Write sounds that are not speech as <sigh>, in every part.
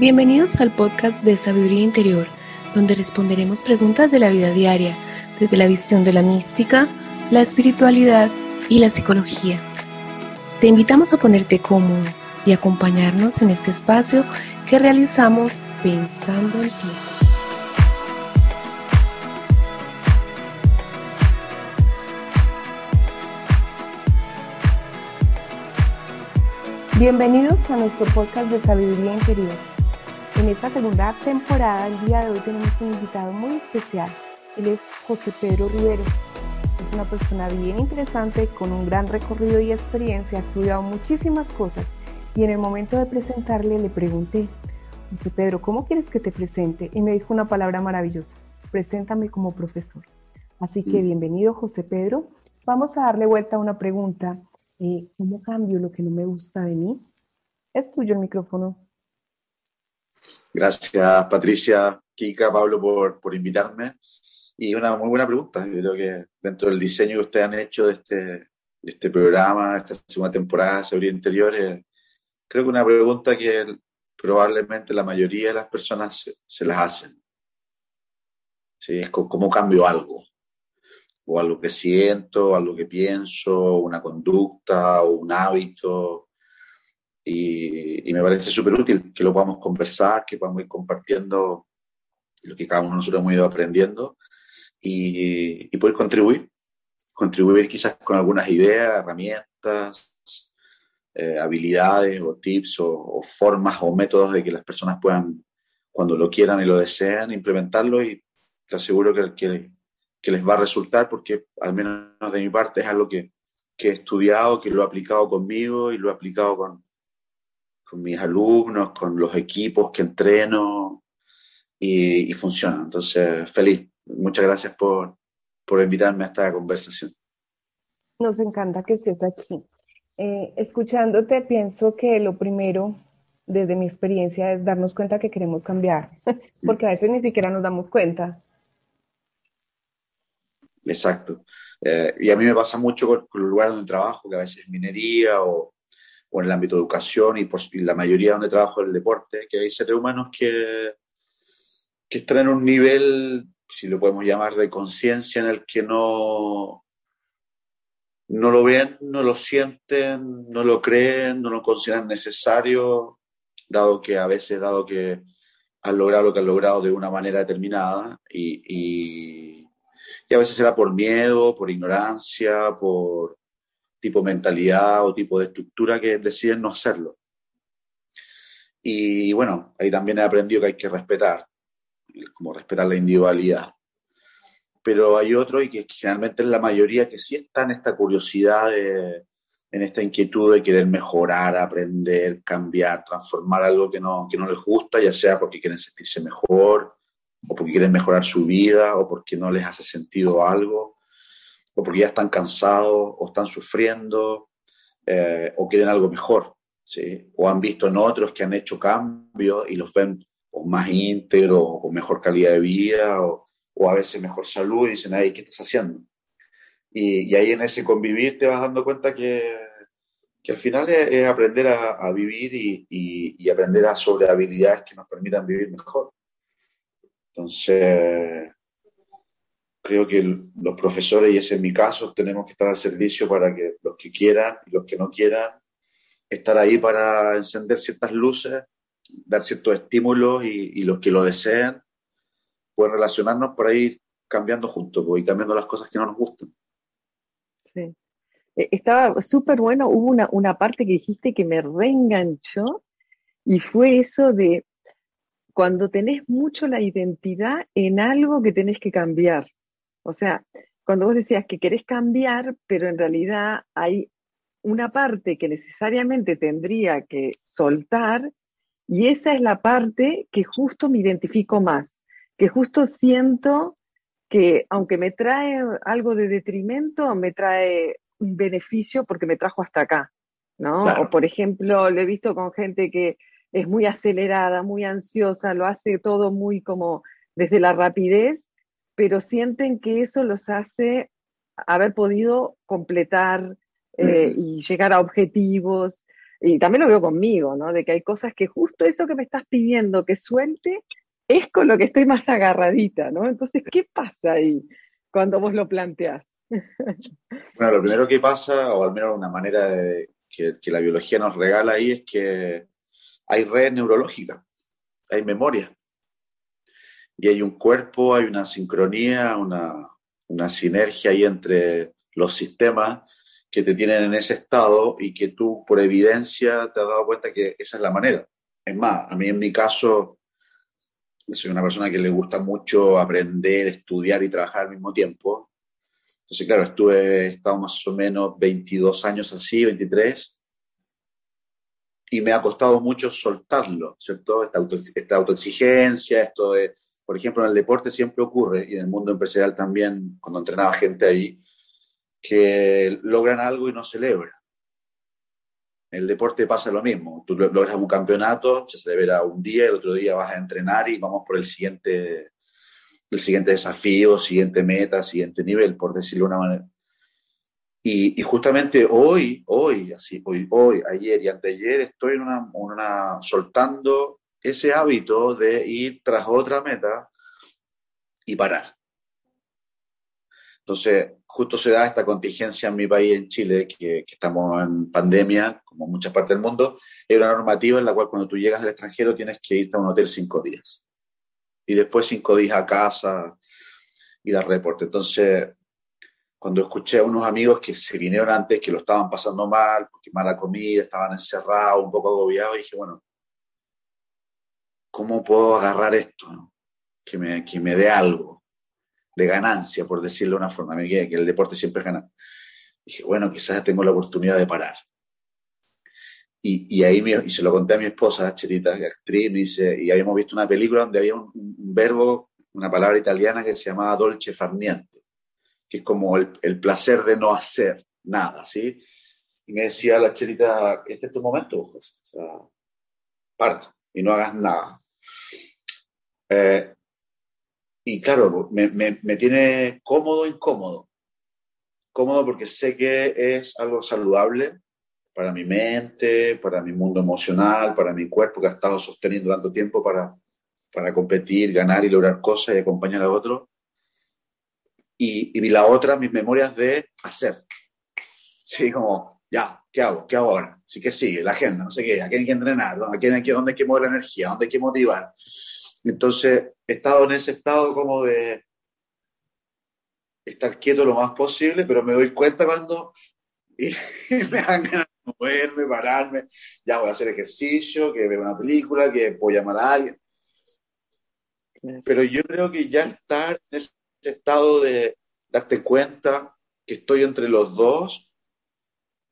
Bienvenidos al podcast de Sabiduría Interior, donde responderemos preguntas de la vida diaria desde la visión de la mística, la espiritualidad y la psicología. Te invitamos a ponerte cómodo y acompañarnos en este espacio que realizamos pensando en ti. Bienvenidos a nuestro podcast de Sabiduría Interior. En esta segunda temporada, el día de hoy tenemos un invitado muy especial. Él es José Pedro Rivero. Es una persona bien interesante, con un gran recorrido y experiencia, ha estudiado muchísimas cosas y en el momento de presentarle le pregunté, José Pedro, ¿cómo quieres que te presente? Y me dijo una palabra maravillosa, preséntame como profesor. Así que mm. bienvenido José Pedro. Vamos a darle vuelta a una pregunta. Eh, ¿Cómo cambio lo que no me gusta de mí? Es tuyo el micrófono. Gracias Patricia, Kika, Pablo por, por invitarme. Y una muy buena pregunta. Yo creo que dentro del diseño que ustedes han hecho de este, de este programa, esta segunda temporada de Seguridad Interior, creo que una pregunta que probablemente la mayoría de las personas se, las hacen. ¿Sí? Es cómo cambio algo, o algo que siento, algo que pienso, una conducta o un hábito. Y, me parece súper útil que lo podamos conversar, que podamos ir compartiendo lo que cada uno de nosotros hemos ido aprendiendo y, y poder contribuir, contribuir quizás con algunas ideas, herramientas, eh, habilidades o tips o, formas o métodos de que las personas puedan, cuando lo quieran y lo deseen, implementarlo y te aseguro que, que, que les va a resultar porque al menos de mi parte es algo que, que, he estudiado, que lo he aplicado conmigo y lo he aplicado con, con mis alumnos, con los equipos que entreno y, y funciona. Entonces, feliz. Muchas gracias por, por invitarme a esta conversación. Nos encanta que estés aquí. Eh, escuchándote, pienso que lo primero, desde mi experiencia, es darnos cuenta que queremos cambiar, <laughs> porque a veces ni siquiera nos damos cuenta. Exacto. Eh, y a mí me pasa mucho con, los lugares donde trabajo, que a veces es minería o, o en el ámbito de educación y, por, la mayoría donde trabajo es el deporte, que hay seres humanos que, que están en un nivel, si lo podemos llamar, de conciencia en el que no, no lo ven, no lo sienten, no lo creen, no lo consideran necesario, dado que a veces, dado que han logrado lo que han logrado de una manera determinada y, a veces será por miedo, por ignorancia, por tipo mentalidad o tipo de estructura que deciden no hacerlo. Y bueno, ahí también he aprendido que hay que respetar, como respetar la individualidad pero hay otros, y que generalmente es la mayoría, que sí está en esta curiosidad, en esta inquietud de querer mejorar, aprender, cambiar, transformar algo que no, que no les gusta, ya sea porque quieren sentirse mejor, o porque quieren mejorar su vida, o porque no les hace sentido algo, o porque ya están cansados, o están sufriendo, eh, o quieren algo mejor, ¿sí? o han visto en otros que han hecho cambios y los ven o más íntegros, o mejor calidad de vida, o a veces mejor salud y dicen, ay, ¿qué estás haciendo? Y, ahí en ese convivir te vas dando cuenta que, que al final es, aprender a, vivir y, y, aprender a sobre habilidades que nos permitan vivir mejor. Entonces, creo que los profesores, y ese es mi caso, tenemos que estar al servicio para que los que quieran y los que no quieran, estar ahí para encender ciertas luces, dar ciertos estímulos y, los que lo deseen, poder relacionarnos por ahí cambiando juntos pues, y cambiando las cosas que no nos gustan. Sí. Eh, estaba súper bueno, hubo una, una parte que dijiste que me reenganchó y fue eso de cuando tenés mucho la identidad en algo que tenés que cambiar. O sea, cuando vos decías que querés cambiar, pero en realidad hay una parte que necesariamente tendría que soltar y esa es la parte que justo me identifico más que justo siento que aunque me trae algo de detrimento, me trae un beneficio porque me trajo hasta acá, ¿no? O por ejemplo, lo he visto con gente que es muy acelerada, muy ansiosa, lo hace todo muy como desde la rapidez, pero sienten que eso los hace haber podido completar eh, y llegar a objetivos. y también lo veo conmigo, ¿no? De que hay cosas que justo eso que me estás pidiendo que suelte es con lo que estoy más agarradita, ¿no? Entonces, ¿qué pasa ahí cuando vos lo planteás? <laughs> Bueno, lo primero que pasa, o al menos una manera de, que, que, la biología nos regala ahí, es que hay red neurológica, hay memoria. Y hay un cuerpo, hay una sincronía, una, una sinergia ahí entre los sistemas que te tienen en ese estado y que tú, por evidencia, te has dado cuenta que esa es la manera. Es más, a mí en mi caso, soy una persona que le gusta mucho aprender, estudiar y trabajar al mismo tiempo. Entonces, claro, estuve, he estado más o menos 22 años así, 23, y me ha costado mucho soltarlo, ¿cierto? Esta, auto, esta autoexigencia, esto de, por ejemplo, en el deporte siempre ocurre, y en el mundo empresarial también, cuando entrenaba gente ahí, que logran algo y no celebran. En el deporte pasa lo mismo. Tú logras un campeonato, se celebra un día, el otro día vas a entrenar y vamos por el siguiente, el siguiente desafío, siguiente meta, siguiente nivel, por decirlo de una manera. Y, y, justamente hoy, hoy, así, hoy, hoy, ayer y anteayer, estoy en una, una, soltando ese hábito de ir tras otra meta y parar. Entonces, justo se da esta contingencia en mi país, en Chile, que, que, estamos en pandemia, como muchas partes del mundo, hay una normativa en la cual cuando tú llegas del extranjero tienes que irte a un hotel cinco días. Y después cinco días a casa y dar reporte. Entonces, cuando escuché a unos amigos que se vinieron antes, que lo estaban pasando mal, porque mala comida, estaban encerrados, un poco agobiados, dije, bueno, ¿cómo puedo agarrar esto? No? Que, me, que me dé algo de ganancia, por decirlo de una forma. Me que el deporte siempre es. Dije, bueno, quizás tengo la oportunidad de parar. Y, y ahí me, y se lo conté a mi esposa, Cherita, actriz, me dice, y habíamos visto una película donde había un, un verbo, una palabra italiana que se llamaba dolce far niente, que es como el, placer de no hacer nada, ¿sí? Y me decía la Cherita, este es tu momento, José. O sea, y no hagas nada. Eh, y claro, me, me, tiene cómodo, incómodo. Cómodo porque sé que es algo saludable para mi mente, para mi mundo emocional, para mi cuerpo que ha estado sosteniendo tanto tiempo para, para competir, ganar y lograr cosas y acompañar a otros. Y, y la otra, mis memorias de hacer. Sí, como, ya, ¿qué hago? ¿Qué hago ahora? Sí que sigue, la agenda, no sé qué, a quién hay que entrenar, dónde, hay que, dónde hay que mover la energía, dónde hay que motivar. Entonces, he estado en ese estado como de estar quieto lo más posible, pero me doy cuenta cuando y <laughs> me dan ganas de moverme, pararme, ya voy a hacer ejercicio, que veo una película, que puedo llamar a alguien. Pero yo creo que ya estar en ese estado de darte cuenta que estoy entre los dos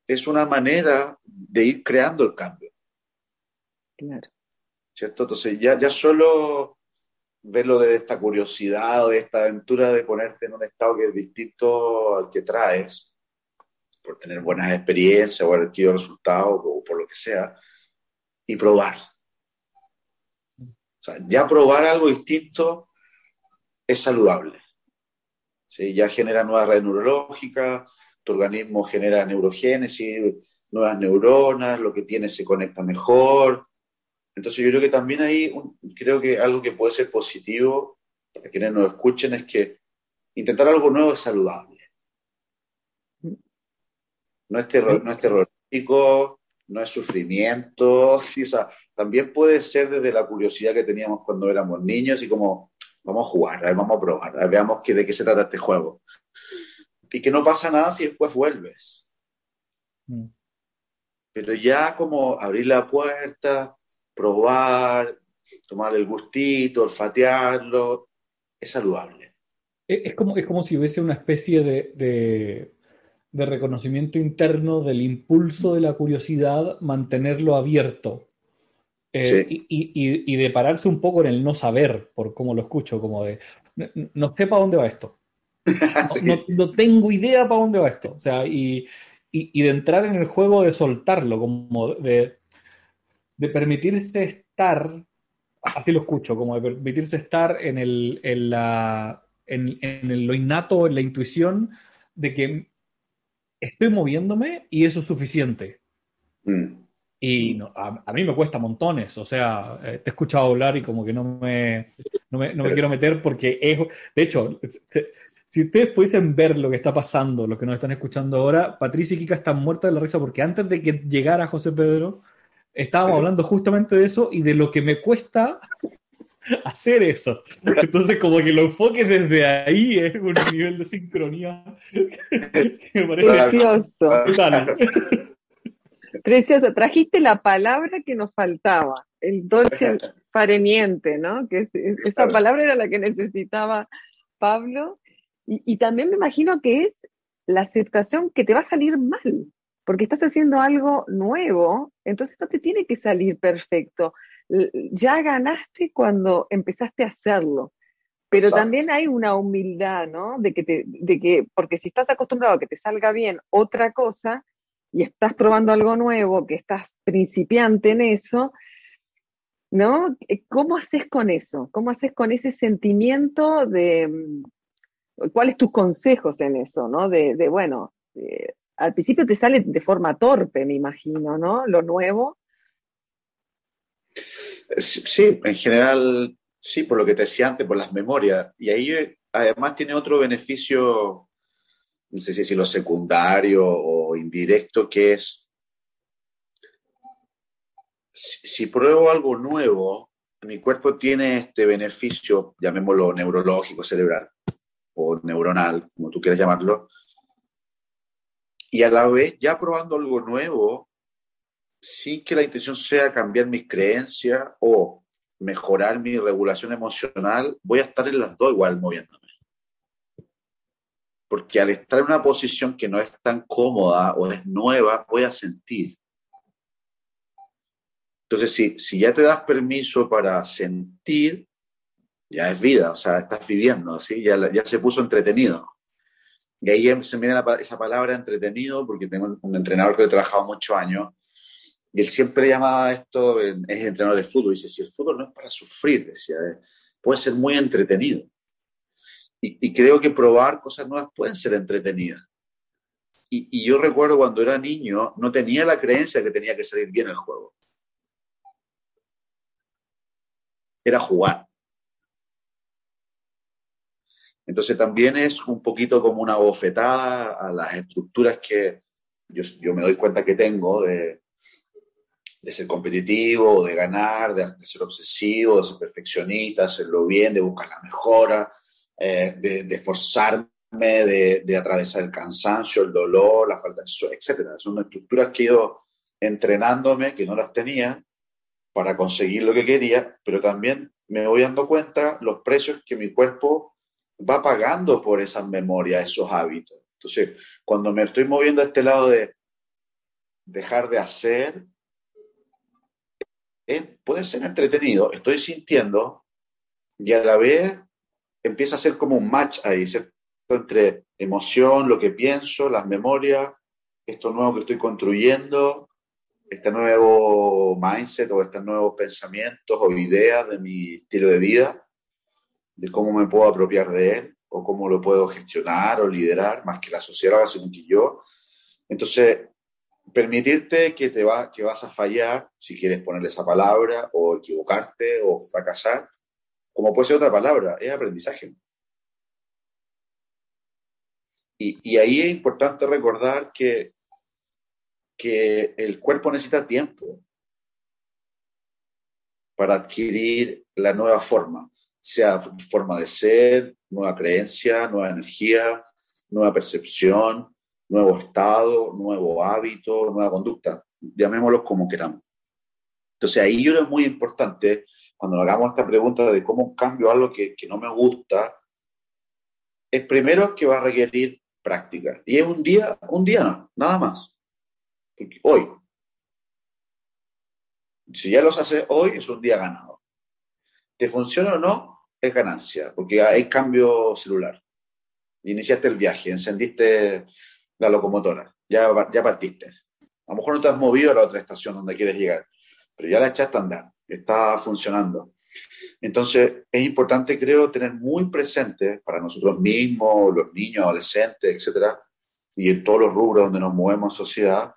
es una manera de ir creando el cambio. Claro. ¿Cierto? Entonces ya, ya solo verlo de esta curiosidad o de esta aventura de ponerte en un estado que es distinto al que traes, por tener buenas experiencias o haber adquirido resultados o por lo que sea, y probar. O sea, ya probar algo distinto es saludable. ¿Sí? Ya genera nuevas redes neurológicas, tu organismo genera neurogénesis, nuevas neuronas, lo que tienes se conecta mejor, entonces yo creo que también ahí, creo que algo que puede ser positivo para quienes nos escuchen es que intentar algo nuevo es saludable. No es, terror, no es terrorífico, no es sufrimiento, <laughs> sí, o sea, también puede ser desde la curiosidad que teníamos cuando éramos niños y como, vamos a jugar, a ver, vamos a probar, a ver, veamos que, de qué se trata este juego. Y que no pasa nada si después vuelves. Mm. Pero ya como abrir la puerta, probar, tomar el gustito, olfatearlo, es saludable. Es como, es como si hubiese una especie de, de, de reconocimiento interno del impulso de la curiosidad, mantenerlo abierto. Eh, sí. y, y, y, de pararse un poco en el no saber, por cómo lo escucho, como de, no, no sé para dónde va esto. <laughs> sí, no, sí. no, tengo idea para dónde va esto. O sea, y, y, de entrar en el juego de soltarlo, como de, de permitirse estar, así lo escucho, como de permitirse estar en, el, en, la, en, en lo innato, en la intuición de que estoy moviéndome y eso es suficiente. Mm. Y no, a, mí me cuesta montones, o sea, eh, te he escuchado hablar y como que no me, no me, no me quiero meter porque es, de hecho, si ustedes pudiesen ver lo que está pasando, lo que nos están escuchando ahora, Patricia y Kika están muertas de la risa porque antes de que llegara José Pedro, estábamos hablando justamente de eso y de lo que me cuesta <laughs> hacer eso. Entonces, como que lo enfoque desde ahí es un nivel de sincronía <laughs> que me Precioso. <laughs> Precioso. Trajiste la palabra que nos faltaba, el dolce <laughs> fareniente, ¿no? Que esa palabra era la que necesitaba Pablo. Y, y también me imagino que es la aceptación que te va a salir mal, porque estás haciendo algo nuevo, entonces no te tiene que salir perfecto ya ganaste cuando empezaste a hacerlo. Pero también hay una humildad, ¿no? De que, te, de que, porque si estás acostumbrado a que te salga bien otra cosa y estás probando algo nuevo, que estás principiante en eso, ¿no? ¿Cómo haces con eso? ¿Cómo haces con ese sentimiento de, mm, cuáles tus consejos en eso, ¿no? De, bueno, eh, al principio te sale de forma torpe, me imagino, ¿no? Lo nuevo, Sí, en general, sí, por lo que te decía antes, por las memorias. Y ahí eh, además tiene otro beneficio, no sé si lo secundario o indirecto, que es, si, pruebo algo nuevo, mi cuerpo tiene este beneficio, llamémoslo neurológico, cerebral o neuronal, como tú quieras llamarlo, y a la vez, ya probando algo nuevo, sin que la intención sea cambiar mis creencias o mejorar mi regulación emocional, voy a estar en las dos igual moviéndome. Porque al estar en una posición que no es tan cómoda o es nueva, voy a sentir. Entonces, si, si ya te das permiso para sentir, ya es vida, o sea, estás viviendo, ¿sí? ya, ya se puso entretenido. Y ahí se me viene esa palabra entretenido, porque tengo un entrenador que he trabajado muchos años, y él siempre llamaba esto, es entrenador de fútbol, dice, si el fútbol no es para sufrir, decía, eh, puede ser muy entretenido. Y, creo que probar cosas nuevas pueden ser entretenidas. Y, yo recuerdo cuando era niño, no tenía la creencia que tenía que salir bien el juego. Era jugar. Entonces también es un poquito como una bofetada a las estructuras que yo, me doy cuenta que tengo de, de ser competitivo, de ganar, de, ser obsesivo, de ser perfeccionista, de hacerlo bien, de buscar la mejora, eh, de, forzarme, de, de, atravesar el cansancio, el dolor, la falta de etc. Son estructuras que he ido entrenándome, que no las tenía, para conseguir lo que quería, pero también me voy dando cuenta los precios que mi cuerpo va pagando por esas memorias, esos hábitos. Entonces, cuando me estoy moviendo a este lado de dejar de hacer puede ser entretenido, estoy sintiendo y a la vez empieza a ser como un match ahí, entre emoción, lo que pienso, las memorias, esto nuevo que estoy construyendo, este nuevo mindset o estos nuevos pensamientos o ideas de mi estilo de vida, de cómo me puedo apropiar de él o cómo lo puedo gestionar o liderar, más que la sociedad, sino que yo. Entonces, permitirte que, te va, que vas a fallar, si quieres ponerle esa palabra, o equivocarte, o fracasar, como puede ser otra palabra, es aprendizaje. Y, ahí es importante recordar que, que el cuerpo necesita tiempo para adquirir la nueva forma, sea forma de ser, nueva creencia, nueva energía, nueva percepción, nuevo estado, nuevo hábito, nueva conducta, llamémoslo como queramos. Entonces ahí yo es muy importante cuando hagamos esta pregunta de cómo cambio algo que, que no me gusta, es primero que va a requerir práctica. Y es un día, un día no, nada más. hoy. Si ya los hace hoy, es un día ganado. ¿Te funciona o no? Es ganancia, porque hay cambio celular. Iniciaste el viaje, encendiste la locomotora, ya, ya partiste. A lo mejor no te has movido a la otra estación donde quieres llegar, pero ya la echaste a andar, está funcionando. Entonces, es importante, creo, tener muy presente para nosotros mismos, los niños, adolescentes, etcétera, y en todos los rubros donde nos movemos en sociedad,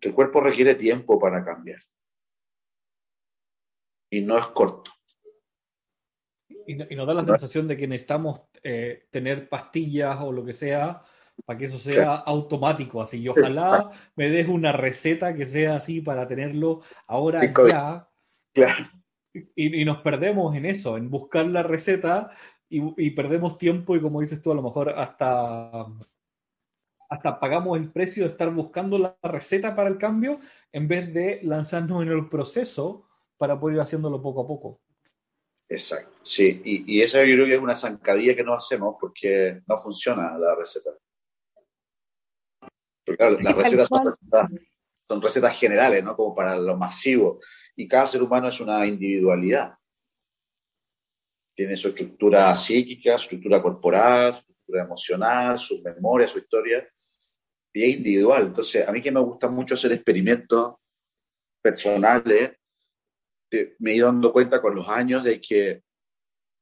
que el cuerpo requiere tiempo para cambiar. Y no es corto. Y, nos da la sensación de que necesitamos eh, tener pastillas o lo que sea para que eso sea automático. Así, y ojalá me des una receta que sea así para tenerlo ahora ya. Claro. Y, nos perdemos en eso, en buscar la receta y, perdemos tiempo y como dices tú, a lo mejor hasta, hasta pagamos el precio de estar buscando la receta para el cambio en vez de lanzarnos en el proceso para poder ir haciéndolo poco a poco. Exacto, sí, y, y esa yo creo que es una zancadilla que no hacemos porque no funciona la receta. Porque claro, las recetas son recetas, son recetas generales, ¿no? Como para lo masivo. Y cada ser humano es una individualidad. Tiene su estructura psíquica, su estructura corporal, su estructura emocional, su memoria, su historia. Y es individual. Entonces, a mí que me gusta mucho hacer experimentos personales, me he ido dando cuenta con los años de que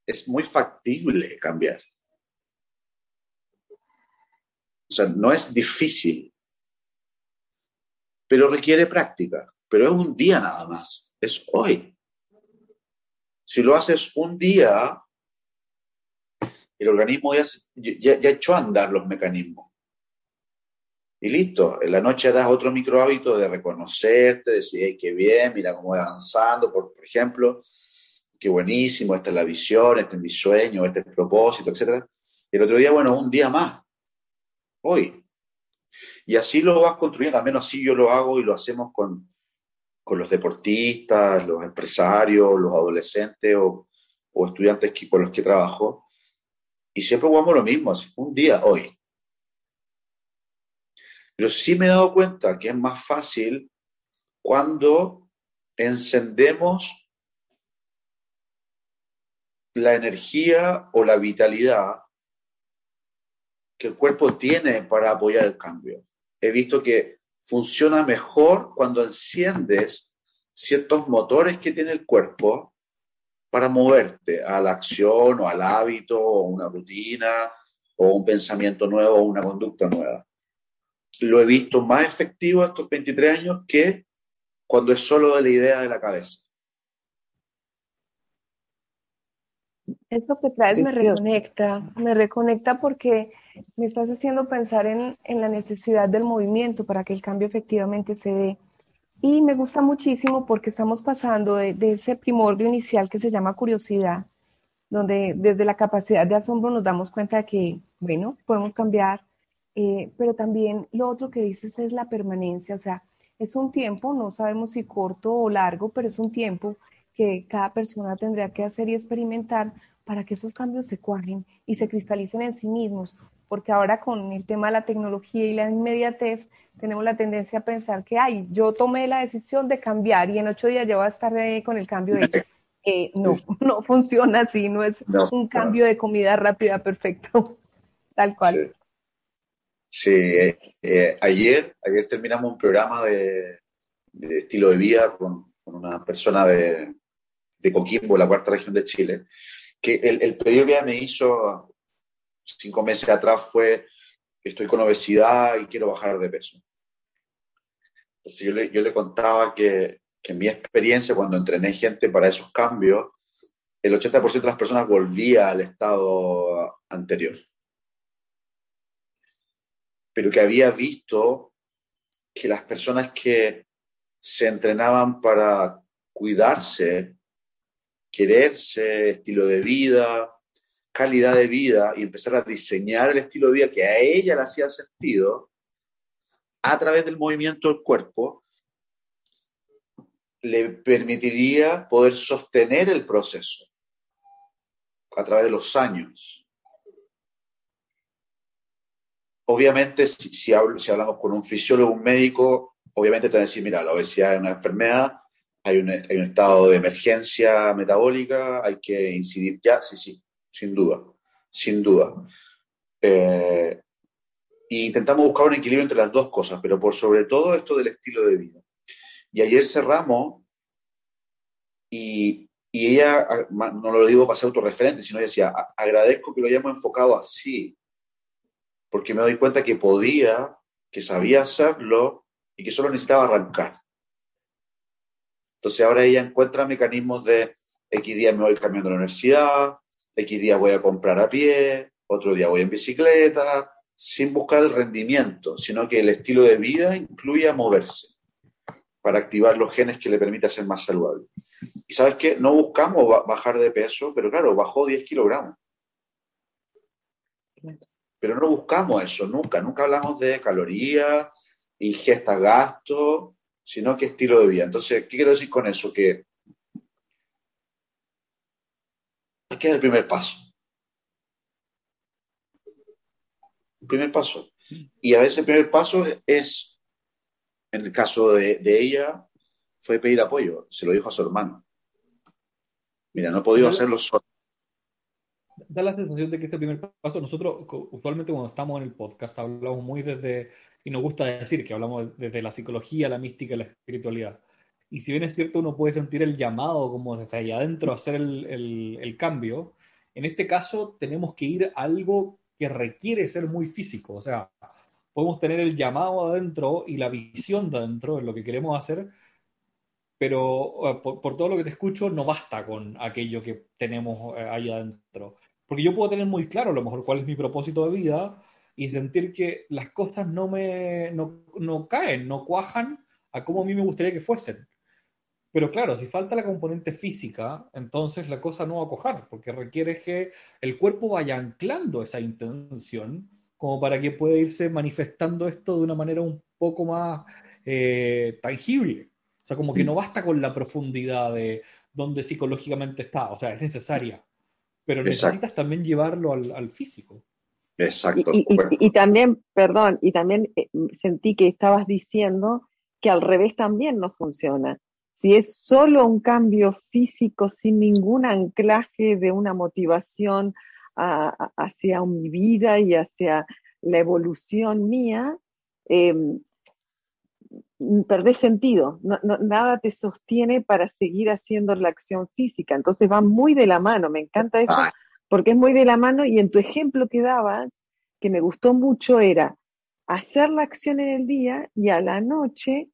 es muy factible cambiar. O sea, no es difícil pero requiere práctica. Pero es un día nada más, es hoy. Si lo haces un día, el organismo ya, ya, echó a andar los mecanismos. Y listo, en la noche harás otro micro hábito de reconocerte, decir, qué bien, mira cómo voy avanzando, por, por ejemplo, qué buenísimo, esta es la visión, este es mi sueño, este es el propósito, etc. Y el otro día, bueno, un día más, hoy. Y así lo vas construyendo, al menos así yo lo hago y lo hacemos con, con los deportistas, los empresarios, los adolescentes o, estudiantes con los que trabajo. Y siempre jugamos lo mismo, un día, hoy. Pero sí me he dado cuenta que es más fácil cuando encendemos la energía o la vitalidad que el cuerpo tiene para apoyar el cambio. He visto que funciona mejor cuando enciendes ciertos motores que tiene el cuerpo para moverte a la acción o al hábito o una rutina o un pensamiento nuevo o una conducta nueva. Lo he visto más efectivo estos 23 años que cuando es solo de la idea de la cabeza. Eso que traes me reconecta, me reconecta porque me estás haciendo pensar en, la necesidad del movimiento para que el cambio efectivamente se dé. Y me gusta muchísimo porque estamos pasando de, ese primordio inicial que se llama curiosidad, donde desde la capacidad de asombro nos damos cuenta de que, bueno, podemos cambiar, eh, pero también lo otro que dices es la permanencia, o sea, es un tiempo, no sabemos si corto o largo, pero es un tiempo que cada persona tendría que hacer y experimentar para que esos cambios se cuajen y se cristalicen en sí mismos, porque ahora con el tema de la tecnología y la inmediatez tenemos la tendencia a pensar que, ay, yo tomé la decisión de cambiar y en ocho días ya voy a estar con el cambio de <laughs> eh, no, no funciona así, no es un cambio de comida rápida perfecto, <laughs> tal cual. Sí, eh, eh, ayer, ayer terminamos un programa de, estilo de vida con, con una persona de, de Coquimbo, la cuarta región de Chile, que el, el pedido que ella me hizo cinco meses atrás fue, estoy con obesidad y quiero bajar de peso. Entonces yo le, yo le contaba que, que en mi experiencia, cuando entrené gente para esos cambios, el 80% de las personas volvía al estado anterior. Pero que había visto que las personas que se entrenaban para cuidarse quererse, estilo de vida, calidad de vida y empezar a diseñar el estilo de vida que a ella le hacía sentido a través del movimiento del cuerpo, le permitiría poder sostener el proceso a través de los años. Obviamente, si, si, hablamos con un fisiólogo, un médico, obviamente te van a decir, mira, la obesidad es una enfermedad, hay un, estado de emergencia metabólica, hay que incidir ya, sí, sí, sin duda, sin duda. Eh, intentamos buscar un equilibrio entre las dos cosas, pero por sobre todo esto del estilo de vida. Y ayer cerramos y, y ella, no lo digo para ser autorreferente, sino ella decía, agradezco que lo hayamos enfocado así, porque me doy cuenta que podía, que sabía hacerlo y que solo necesitaba arrancar. Entonces ahora ella encuentra mecanismos de X día me voy cambiando la universidad, X día voy a comprar a pie, otro día voy en bicicleta, sin buscar el rendimiento, sino que el estilo de vida incluye moverse para activar los genes que le permita ser más saludable. Y sabes qué, no buscamos bajar de peso, pero claro, bajó 10 kilogramos. Pero no buscamos eso nunca, nunca hablamos de calorías, ingesta, gasto, sino que estilo de vida. Entonces, ¿qué quiero decir con eso? Que aquí es el primer paso. El primer paso. Y a veces el primer paso es, en el caso de, ella, fue pedir apoyo. Se lo dijo a su hermano. Mira, no he podido hacerlo solo. Da la sensación de que este primer paso, nosotros usualmente cuando estamos en el podcast hablamos muy desde y nos gusta decir que hablamos desde la psicología, la mística la espiritualidad. Y si bien es cierto, uno puede sentir el llamado como desde allá adentro a hacer el, el, cambio, en este caso tenemos que ir a algo que requiere ser muy físico. O sea, podemos tener el llamado adentro y la visión de adentro en lo que queremos hacer, pero eh, por, por, todo lo que te escucho, no basta con aquello que tenemos eh, ahí adentro. Porque yo puedo tener muy claro a lo mejor cuál es mi propósito de vida, y sentir que las cosas no me no, no caen, no cuajan a como a mí me gustaría que fuesen. Pero claro, si falta la componente física, entonces la cosa no va a cojar, porque requiere que el cuerpo vaya anclando esa intención como para que pueda irse manifestando esto de una manera un poco más eh, tangible. O sea, como que no basta con la profundidad de donde psicológicamente está, o sea, es necesaria, pero necesitas también llevarlo al, al físico. Exacto. Y, también, perdón, y también eh, sentí que estabas diciendo que al revés también no funciona. Si es solo un cambio físico sin ningún anclaje de una motivación hacia mi vida y hacia la evolución mía, em, perdés sentido, nada te sostiene para seguir haciendo la acción física, entonces va muy de la mano, me encanta eso, porque es muy de la mano y en tu ejemplo que dabas, que me gustó mucho, era hacer la acción en el día y a la noche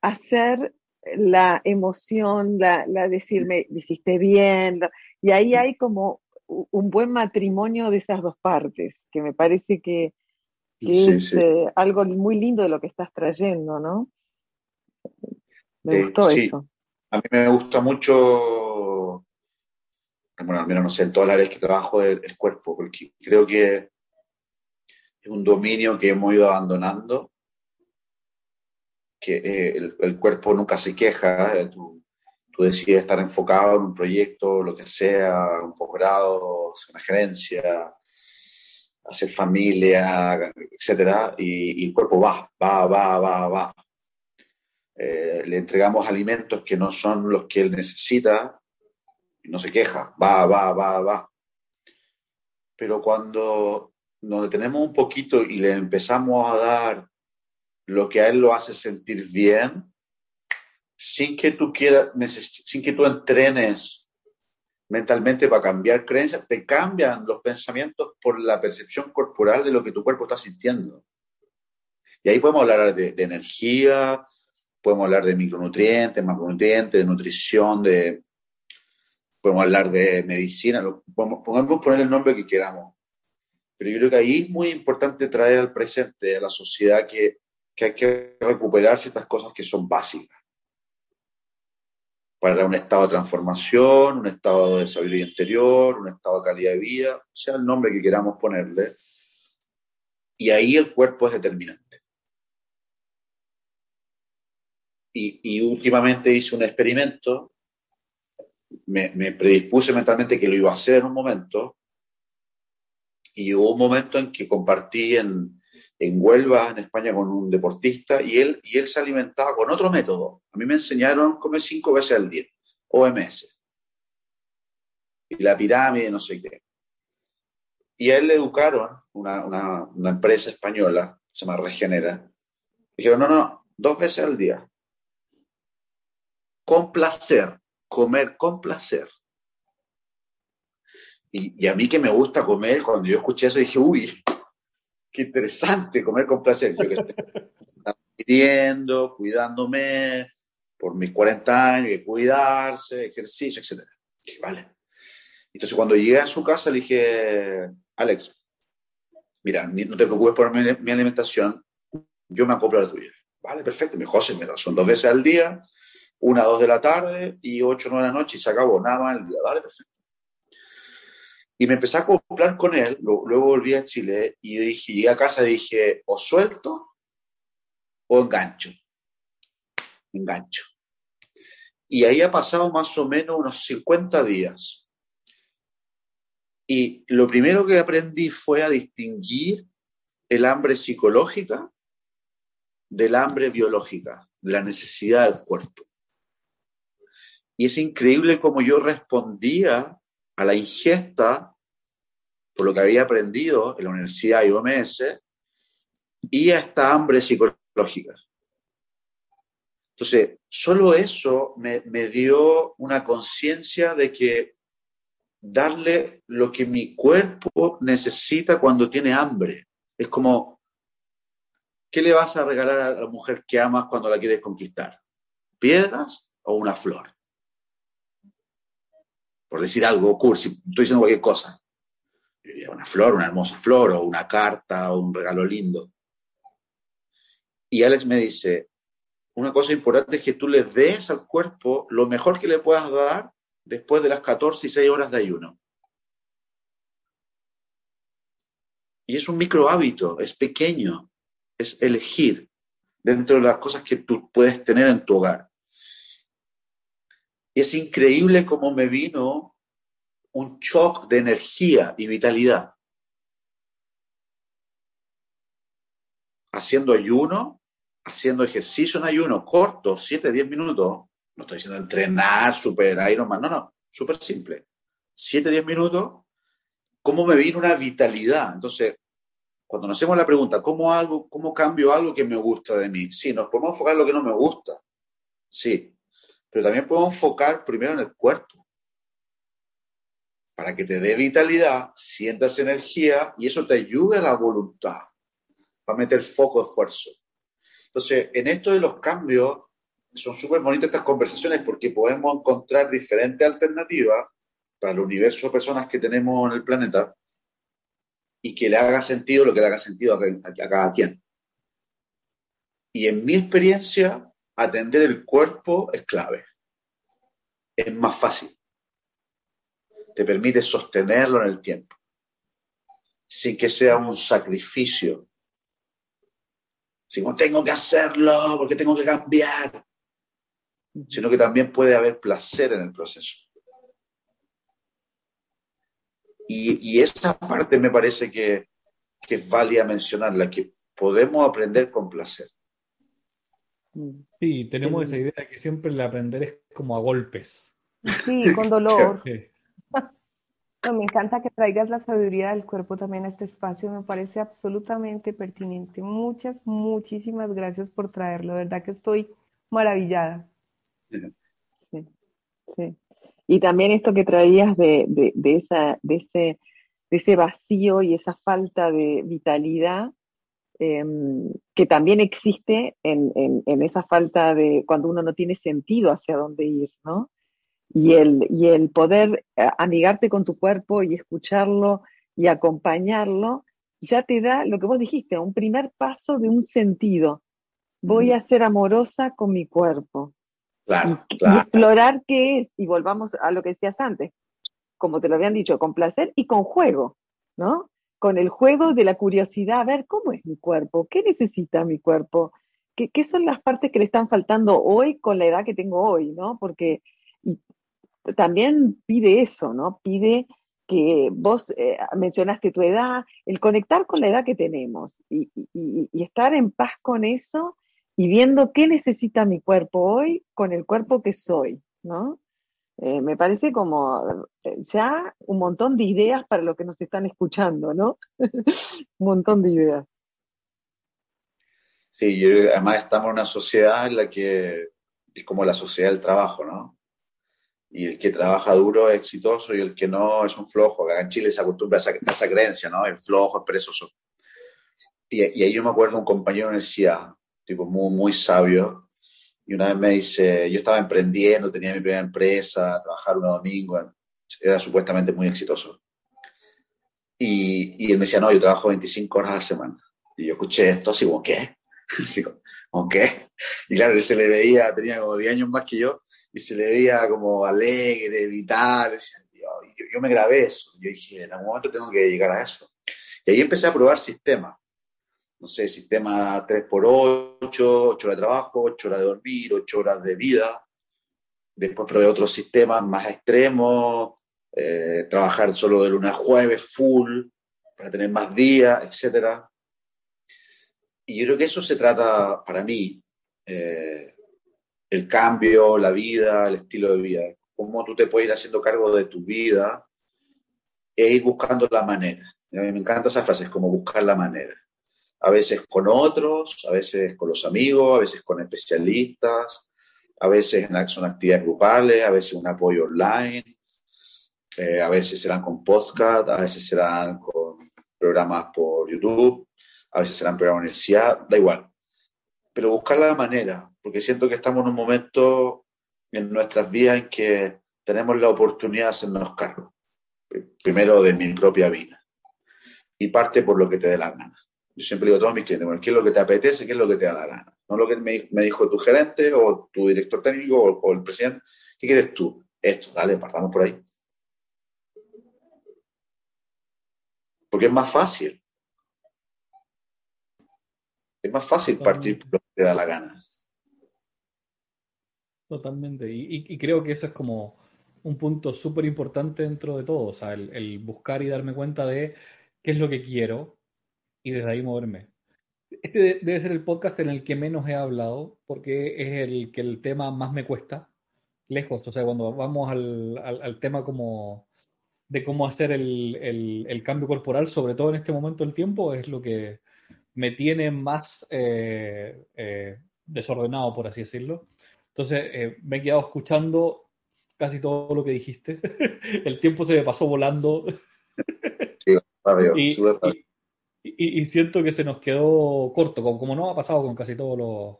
hacer la emoción, la, la decirme, hiciste bien, y ahí hay como un buen matrimonio de esas dos partes, que me parece que, es eh, algo muy lindo de lo que estás trayendo, ¿no? Me gustó eso. A mí me gusta mucho bueno, al menos no sé, en todas las áreas que trabajo, el, cuerpo, porque creo que es un dominio que hemos ido abandonando, que eh, el, cuerpo nunca se queja, eh, tú, tú, decides estar enfocado en un proyecto, lo que sea, un posgrado, una gerencia, hacer familia, etcétera, y, el cuerpo va, va, va, va, va. Eh, le entregamos alimentos que no son los que él necesita, no se queja, va, va, va, va. Pero cuando nos detenemos un poquito y le empezamos a dar lo que a él lo hace sentir bien, sin que tú quieras, sin que tú entrenes mentalmente para cambiar creencias, te cambian los pensamientos por la percepción corporal de lo que tu cuerpo está sintiendo. Y ahí podemos hablar de, energía, podemos hablar de micronutrientes, macronutrientes, de nutrición, de, podemos hablar de medicina, podemos, podemos poner el nombre que queramos. Pero yo creo que ahí es muy importante traer al presente, a la sociedad, que, que hay que recuperar ciertas cosas que son básicas para un estado de transformación, un estado de sabiduría interior, un estado de calidad de vida, sea el nombre que queramos ponerle. Y ahí el cuerpo es determinante. Y, y últimamente hice un experimento me, predispuse mentalmente que lo iba a hacer en un momento. Y hubo un momento en que compartí en, en Huelva, en España, con un deportista y él, y él se alimentaba con otro método. A mí me enseñaron comer cinco veces al día, OMS. Y la pirámide, no sé qué. Y a él le educaron, una, una, una empresa española, se llama Regenera. Dijeron, no, no, dos veces al día. Con placer comer con placer. Y, a mí que me gusta comer, cuando yo escuché eso dije, uy, qué interesante comer con placer. Yo viviendo, cuidándome por mis 40 años, que cuidarse, ejercicio, etc. vale. Entonces cuando llegué a su casa le dije, Alex, mira, no te preocupes por mi, alimentación, yo me acoplo a la tuya. Vale, perfecto. Me José, mira, son dos veces al día, una a dos de la tarde y ocho o nueve de la noche y se acabó, nada más el día. Vale, perfecto. Y me empecé a acoplar con él, luego volví a Chile y dije, llegué a casa y dije, o suelto o engancho. Engancho. Y ahí ha pasado más o menos unos 50 días. Y lo primero que aprendí fue a distinguir el hambre psicológica del hambre biológica, de la necesidad del cuerpo. Y es increíble cómo yo respondía a la ingesta por lo que había aprendido en la Universidad IOMS y esta hambre psicológica. Entonces, solo eso me, me dio una conciencia de que darle lo que mi cuerpo necesita cuando tiene hambre. Es como, ¿qué le vas a regalar a la mujer que amas cuando la quieres conquistar? ¿Piedras o una flor? Por decir algo, cursi, estoy diciendo cualquier cosa. Una flor, una hermosa flor, o una carta, o un regalo lindo. Y Alex me dice, una cosa importante es que tú le des al cuerpo lo mejor que le puedas dar después de las 14 y 6 horas de ayuno. Y es un micro hábito, es pequeño, es elegir dentro de las cosas que tú puedes tener en tu hogar. Y es increíble cómo me vino un shock de energía y vitalidad. Haciendo ayuno, haciendo ejercicio en ayuno corto, 7, 10 minutos, no estoy diciendo entrenar, super Ironman, no, no, súper simple. 7, 10 minutos, ¿cómo me vino una vitalidad? Entonces, cuando nos hacemos la pregunta, ¿cómo, algo, ¿cómo cambio algo que me gusta de mí? Sí, nos podemos enfocar en lo que no me gusta, sí, pero también podemos enfocar primero en el cuerpo para que te dé vitalidad, sientas energía y eso te ayude a la voluntad, para meter foco, esfuerzo. Entonces, en esto de los cambios, son súper bonitas estas conversaciones porque podemos encontrar diferentes alternativas para el universo de personas que tenemos en el planeta y que le haga sentido lo que le haga sentido a, cada quien. Y en mi experiencia, atender el cuerpo es clave. Es más fácil te permite sostenerlo en el tiempo, sin que sea un sacrificio. Si no tengo que hacerlo porque tengo que cambiar, sino que también puede haber placer en el proceso. Y, y esa parte me parece que, que es válida mencionarla, que podemos aprender con placer. Sí, tenemos esa idea que siempre el aprender es como a golpes. Sí, con dolor. Me encanta que traigas la sabiduría del cuerpo también a este espacio, me parece absolutamente pertinente. Muchas, muchísimas gracias por traerlo, de verdad que estoy maravillada. Sí, sí. Y también esto que traías de, esa, de, ese, de ese vacío y esa falta de vitalidad, em, que también existe en, en, esa falta de cuando uno no tiene sentido hacia dónde ir, ¿no? Y el, y el poder eh, amigarte con tu cuerpo y escucharlo y acompañarlo, ya te da lo que vos dijiste, un primer paso de un sentido. Voy a ser amorosa con mi cuerpo. Claro, y, explorar qué es, y volvamos a lo que decías antes, como te lo habían dicho, con placer y con juego, ¿no? Con el juego de la curiosidad, a ver cómo es mi cuerpo, qué necesita mi cuerpo, qué, qué son las partes que le están faltando hoy con la edad que tengo hoy, ¿no? Porque también pide eso, ¿no? Pide que vos eh, mencionaste tu edad, el conectar con la edad que tenemos y, estar en paz con eso y viendo qué necesita mi cuerpo hoy con el cuerpo que soy, ¿no? Eh, me parece como eh, ya un montón de ideas para los que nos están escuchando, ¿no? <laughs> un montón de ideas. Sí, además estamos en una sociedad en la que es como la sociedad del trabajo, ¿no? Y el que trabaja duro es exitoso y el que no es un flojo. Acá en Chile se acostumbra a esa, creencia, ¿no? El flojo, es perezoso. Y, y, ahí yo me acuerdo un compañero me decía, tipo muy, muy sabio. Y una vez me dice, yo estaba emprendiendo, tenía mi primera empresa, trabajar un domingo, era supuestamente muy exitoso. Y, y él me decía, no, yo trabajo 25 horas a la semana. Y yo escuché esto así como, ¿qué? <laughs> Así como, ¿qué? Y claro, se le veía, tenía como 10 años más que yo, y se le veía como alegre, vital. Yo, yo, me grabé eso. Yo dije, en algún momento tengo que llegar a eso. Y ahí empecé a probar sistemas. No sé, sistema 3x8, 8 horas de trabajo, 8 horas de dormir, 8 horas de vida. Después probé otros sistemas más extremos, eh, trabajar solo de lunes a jueves, full, para tener más días, etc. Y yo creo que eso se trata para mí. Eh, el cambio, la vida, el estilo de vida, cómo tú te puedes ir haciendo cargo de tu vida e ir buscando la manera. Me encanta esa frase, es como buscar la manera. A veces con otros, a veces con los amigos, a veces con especialistas, a veces son actividades grupales, a veces un apoyo online, eh, a veces serán con podcast, a veces serán con programas por YouTube, a veces serán programas universidad, da igual. Pero buscar la manera, porque siento que estamos en un momento en nuestras vidas en que tenemos la oportunidad de hacernos cargo, primero de mi propia vida, y parte por lo que te dé la gana. Yo siempre digo a todos mis clientes, bueno, ¿qué es lo que te apetece? ¿Qué es lo que te da la gana? No lo que me, dijo tu gerente o tu director técnico o, o, el presidente. ¿Qué quieres tú? Esto, dale, partamos por ahí. Porque es más fácil. Es más fácil partir por lo que te da la gana. Totalmente. Y, creo que eso es como un punto súper importante dentro de todo. O sea, el, buscar y darme cuenta de qué es lo que quiero y desde ahí moverme. Este debe ser el podcast en el que menos he hablado porque es el que el tema más me cuesta. Lejos. O sea, cuando vamos al, tema como de cómo hacer el, cambio corporal, sobre todo en este momento del tiempo, es lo que me tiene más eh, eh, desordenado, por así decirlo. Entonces, eh, me he quedado escuchando casi todo lo que dijiste. <laughs> El tiempo se me pasó volando. <laughs> Sí, y, y, siento que se nos quedó corto, como, como no ha pasado con casi todos los,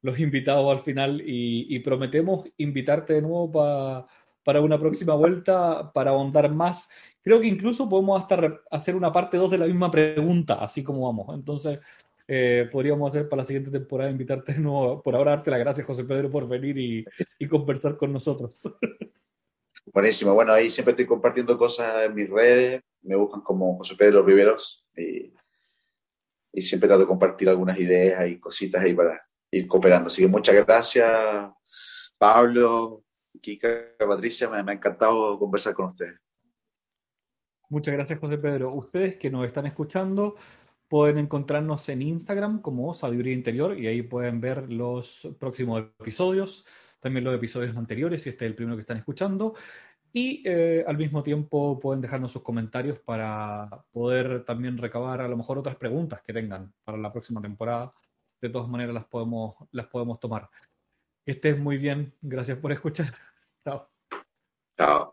los invitados al final. Y, prometemos invitarte de nuevo para una próxima vuelta para ahondar más. Creo que incluso podemos hasta hacer una parte 2 de la misma pregunta, así como vamos. Entonces, eh, podríamos hacer para la siguiente temporada invitarte de nuevo. Por ahora, darte las gracias, José Pedro, por venir y, conversar con nosotros. <laughs> Buenísimo. Bueno, ahí siempre estoy compartiendo cosas en mis redes. Me buscan como José Pedro Riveros y, y siempre trato de compartir algunas ideas y cositas ahí para ir cooperando. Así que muchas gracias, Pablo, Kika, Patricia. Me, ha encantado conversar con ustedes. Muchas gracias, José Pedro. Ustedes que nos están escuchando, Pueden encontrarnos en Instagram como Sabiduría Interior y ahí pueden ver los próximos episodios, también los episodios anteriores, si este es el primero que están escuchando. Y eh, al mismo tiempo pueden dejarnos sus comentarios para poder también recabar a lo mejor otras preguntas que tengan para la próxima temporada. De todas maneras las podemos, las podemos tomar. Que estés muy bien. Gracias por escuchar. <laughs> Chao. Chao.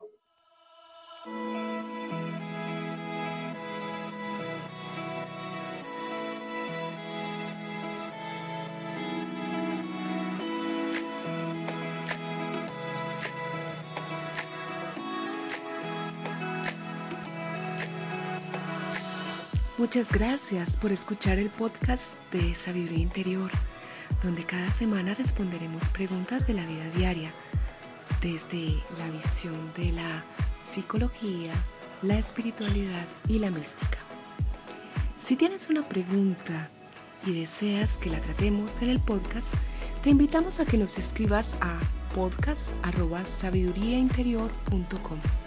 Muchas gracias por escuchar el podcast de Sabiduría Interior, donde cada semana responderemos preguntas de la vida diaria, desde la visión de la psicología, la espiritualidad y la mística. Si tienes una pregunta y deseas que la tratemos en el podcast, te invitamos a que nos escribas a podcast.sabiduríainterior.com.